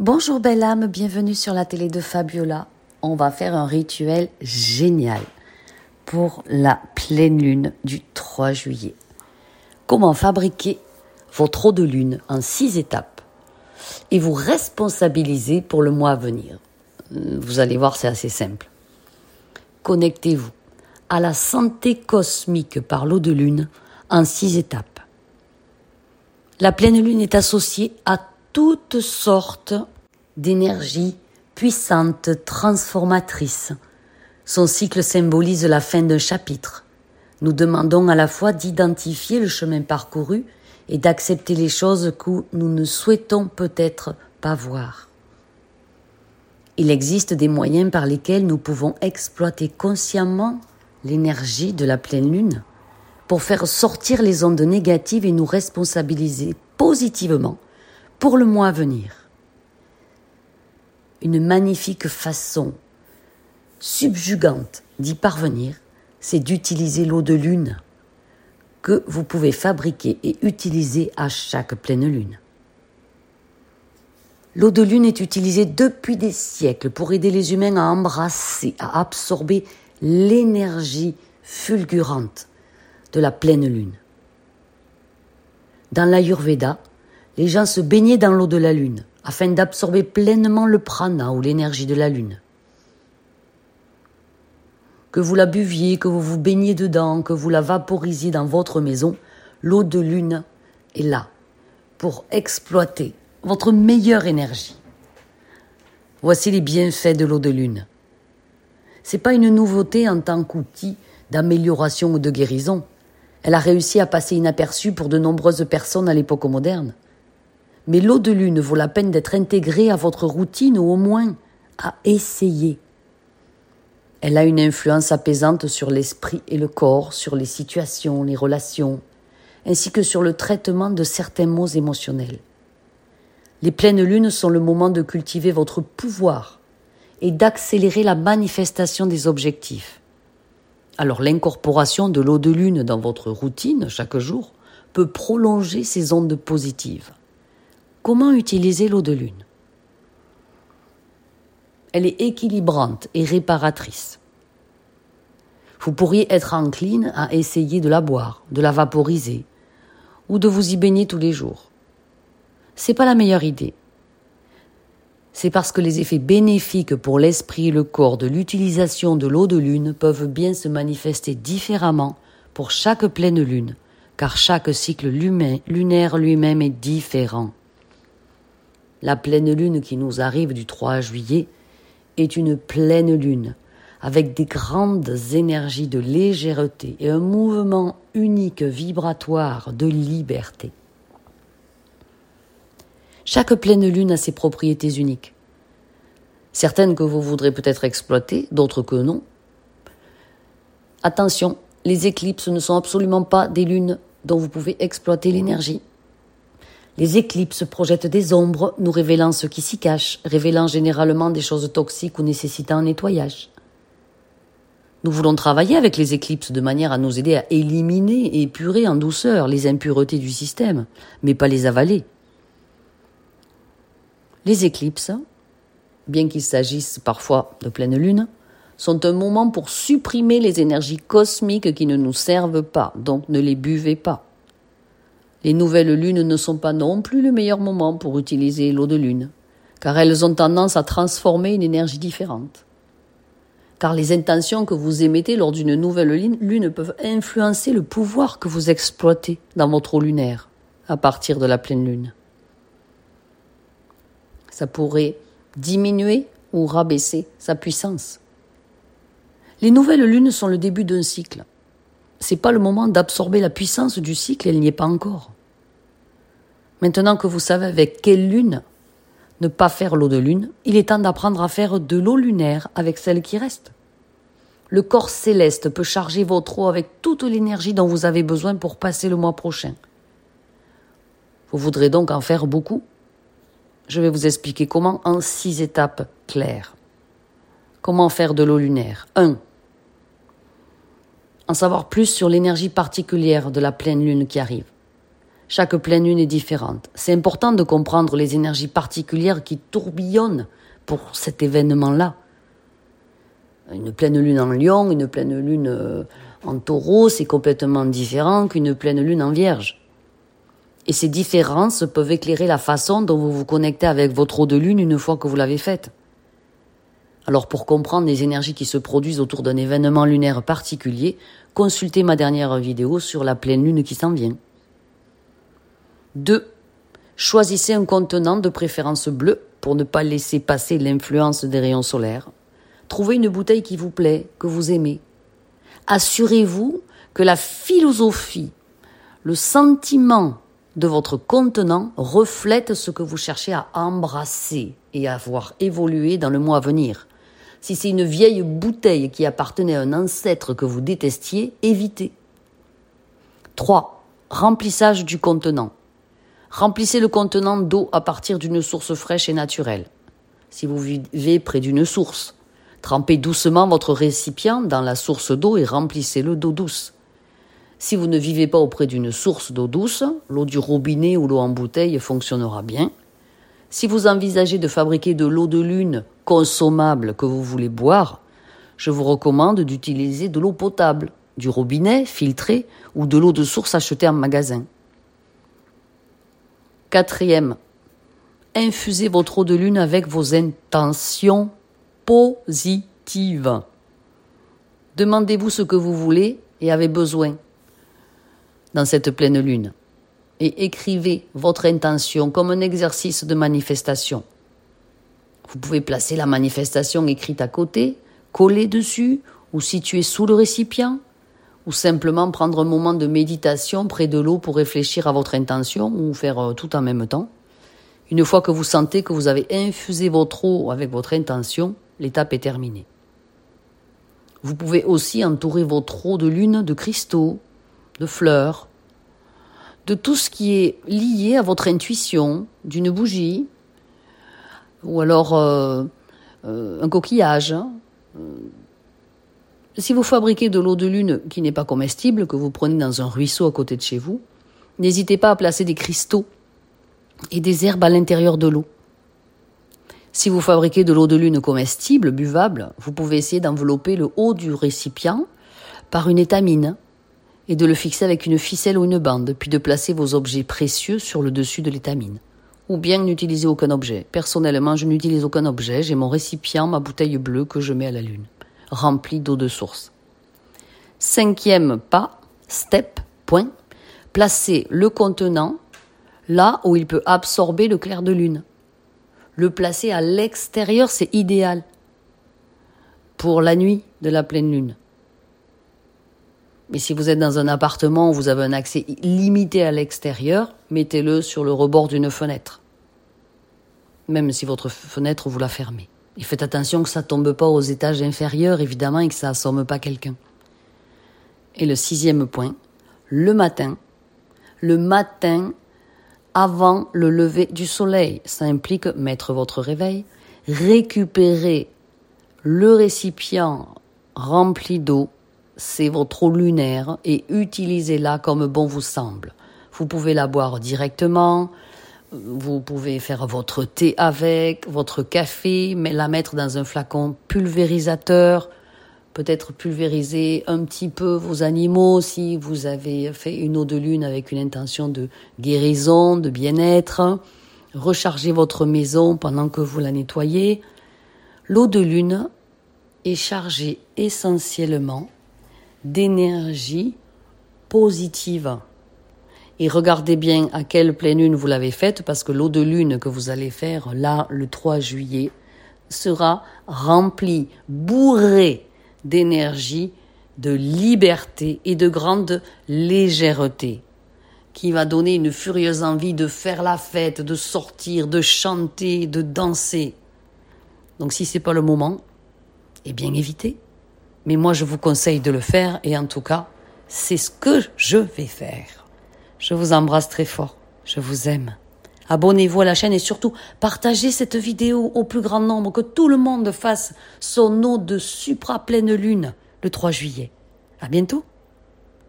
Bonjour belle âme, bienvenue sur la télé de Fabiola. On va faire un rituel génial pour la pleine lune du 3 juillet. Comment fabriquer votre eau de lune en six étapes et vous responsabiliser pour le mois à venir? Vous allez voir, c'est assez simple. Connectez-vous à la santé cosmique par l'eau de lune en six étapes. La pleine lune est associée à toutes sortes d'énergies puissantes, transformatrices. Son cycle symbolise la fin d'un chapitre. Nous demandons à la fois d'identifier le chemin parcouru et d'accepter les choses que nous ne souhaitons peut-être pas voir. Il existe des moyens par lesquels nous pouvons exploiter consciemment l'énergie de la pleine lune pour faire sortir les ondes négatives et nous responsabiliser positivement pour le mois à venir. Une magnifique façon subjugante d'y parvenir, c'est d'utiliser l'eau de lune que vous pouvez fabriquer et utiliser à chaque pleine lune. L'eau de lune est utilisée depuis des siècles pour aider les humains à embrasser, à absorber l'énergie fulgurante de la pleine lune. Dans l'Ayurveda, les gens se baignaient dans l'eau de la lune afin d'absorber pleinement le prana ou l'énergie de la lune. Que vous la buviez, que vous vous baigniez dedans, que vous la vaporisiez dans votre maison, l'eau de lune est là pour exploiter votre meilleure énergie. Voici les bienfaits de l'eau de lune. C'est pas une nouveauté en tant qu'outil d'amélioration ou de guérison. Elle a réussi à passer inaperçue pour de nombreuses personnes à l'époque moderne. Mais l'eau de lune vaut la peine d'être intégrée à votre routine ou au moins à essayer. Elle a une influence apaisante sur l'esprit et le corps, sur les situations, les relations, ainsi que sur le traitement de certains maux émotionnels. Les pleines lunes sont le moment de cultiver votre pouvoir et d'accélérer la manifestation des objectifs. Alors l'incorporation de l'eau de lune dans votre routine chaque jour peut prolonger ces ondes positives. Comment utiliser l'eau de lune? Elle est équilibrante et réparatrice. Vous pourriez être encline à essayer de la boire, de la vaporiser ou de vous y baigner tous les jours. C'est pas la meilleure idée c'est parce que les effets bénéfiques pour l'esprit et le corps de l'utilisation de l'eau de lune peuvent bien se manifester différemment pour chaque pleine lune, car chaque cycle lunaire lui-même est différent. La pleine lune qui nous arrive du 3 juillet est une pleine lune, avec des grandes énergies de légèreté et un mouvement unique vibratoire de liberté. Chaque pleine lune a ses propriétés uniques. Certaines que vous voudrez peut-être exploiter, d'autres que non. Attention, les éclipses ne sont absolument pas des lunes dont vous pouvez exploiter l'énergie. Les éclipses projettent des ombres, nous révélant ce qui s'y cache, révélant généralement des choses toxiques ou nécessitant un nettoyage. Nous voulons travailler avec les éclipses de manière à nous aider à éliminer et épurer en douceur les impuretés du système, mais pas les avaler. Les éclipses, bien qu'il s'agisse parfois de pleine lune, sont un moment pour supprimer les énergies cosmiques qui ne nous servent pas, donc ne les buvez pas. Les nouvelles lunes ne sont pas non plus le meilleur moment pour utiliser l'eau de lune, car elles ont tendance à transformer une énergie différente. Car les intentions que vous émettez lors d'une nouvelle lune peuvent influencer le pouvoir que vous exploitez dans votre eau lunaire à partir de la pleine lune ça pourrait diminuer ou rabaisser sa puissance. Les nouvelles lunes sont le début d'un cycle. C'est pas le moment d'absorber la puissance du cycle, elle n'y est pas encore. Maintenant que vous savez avec quelle lune ne pas faire l'eau de lune, il est temps d'apprendre à faire de l'eau lunaire avec celle qui reste. Le corps céleste peut charger votre eau avec toute l'énergie dont vous avez besoin pour passer le mois prochain. Vous voudrez donc en faire beaucoup? Je vais vous expliquer comment en six étapes claires. Comment faire de l'eau lunaire? 1. En savoir plus sur l'énergie particulière de la pleine lune qui arrive. Chaque pleine lune est différente. C'est important de comprendre les énergies particulières qui tourbillonnent pour cet événement-là. Une pleine lune en lion, une pleine lune euh, en taureau, c'est complètement différent qu'une pleine lune en vierge. Et ces différences peuvent éclairer la façon dont vous vous connectez avec votre eau de lune une fois que vous l'avez faite. Alors pour comprendre les énergies qui se produisent autour d'un événement lunaire particulier, consultez ma dernière vidéo sur la pleine lune qui s'en vient. 2. Choisissez un contenant de préférence bleu pour ne pas laisser passer l'influence des rayons solaires. Trouvez une bouteille qui vous plaît, que vous aimez. Assurez-vous que la philosophie, le sentiment de votre contenant reflète ce que vous cherchez à embrasser et à voir évoluer dans le mois à venir. Si c'est une vieille bouteille qui appartenait à un ancêtre que vous détestiez, évitez. 3. Remplissage du contenant. Remplissez le contenant d'eau à partir d'une source fraîche et naturelle. Si vous vivez près d'une source, trempez doucement votre récipient dans la source d'eau et remplissez-le d'eau douce. Si vous ne vivez pas auprès d'une source d'eau douce, l'eau du robinet ou l'eau en bouteille fonctionnera bien. Si vous envisagez de fabriquer de l'eau de lune consommable que vous voulez boire, je vous recommande d'utiliser de l'eau potable, du robinet filtré ou de l'eau de source achetée en magasin. Quatrième, infusez votre eau de lune avec vos intentions positives. Demandez-vous ce que vous voulez et avez besoin dans cette pleine lune. Et écrivez votre intention comme un exercice de manifestation. Vous pouvez placer la manifestation écrite à côté, coller dessus ou situer sous le récipient, ou simplement prendre un moment de méditation près de l'eau pour réfléchir à votre intention ou faire euh, tout en même temps. Une fois que vous sentez que vous avez infusé votre eau avec votre intention, l'étape est terminée. Vous pouvez aussi entourer votre eau de lune de cristaux, de fleurs, de tout ce qui est lié à votre intuition, d'une bougie, ou alors euh, euh, un coquillage. Hein. Si vous fabriquez de l'eau de lune qui n'est pas comestible, que vous prenez dans un ruisseau à côté de chez vous, n'hésitez pas à placer des cristaux et des herbes à l'intérieur de l'eau. Si vous fabriquez de l'eau de lune comestible, buvable, vous pouvez essayer d'envelopper le haut du récipient par une étamine et de le fixer avec une ficelle ou une bande, puis de placer vos objets précieux sur le dessus de l'étamine. Ou bien n'utiliser aucun objet. Personnellement, je n'utilise aucun objet, j'ai mon récipient, ma bouteille bleue que je mets à la lune rempli d'eau de source. Cinquième pas, step, point, placer le contenant là où il peut absorber le clair de lune. Le placer à l'extérieur, c'est idéal pour la nuit de la pleine lune. Mais si vous êtes dans un appartement où vous avez un accès limité à l'extérieur, mettez-le sur le rebord d'une fenêtre. Même si votre fenêtre, vous la fermez. Et faites attention que ça tombe pas aux étages inférieurs, évidemment, et que ça assomme pas quelqu'un. Et le sixième point, le matin, le matin avant le lever du soleil. Ça implique mettre votre réveil, récupérer le récipient rempli d'eau, c'est votre eau lunaire, et utilisez-la comme bon vous semble. Vous pouvez la boire directement, vous pouvez faire votre thé avec, votre café, mais la mettre dans un flacon pulvérisateur, peut-être pulvériser un petit peu vos animaux si vous avez fait une eau de lune avec une intention de guérison, de bien-être. Rechargez votre maison pendant que vous la nettoyez. L'eau de lune est chargée essentiellement d'énergie positive. Et regardez bien à quelle pleine lune vous l'avez faite, parce que l'eau de lune que vous allez faire là, le 3 juillet, sera remplie, bourrée d'énergie, de liberté et de grande légèreté, qui va donner une furieuse envie de faire la fête, de sortir, de chanter, de danser. Donc si c'est pas le moment, eh bien évitez. Mais moi je vous conseille de le faire et en tout cas, c'est ce que je vais faire. Je vous embrasse très fort. Je vous aime. Abonnez-vous à la chaîne et surtout partagez cette vidéo au plus grand nombre, que tout le monde fasse son eau de supra pleine lune le 3 juillet. À bientôt.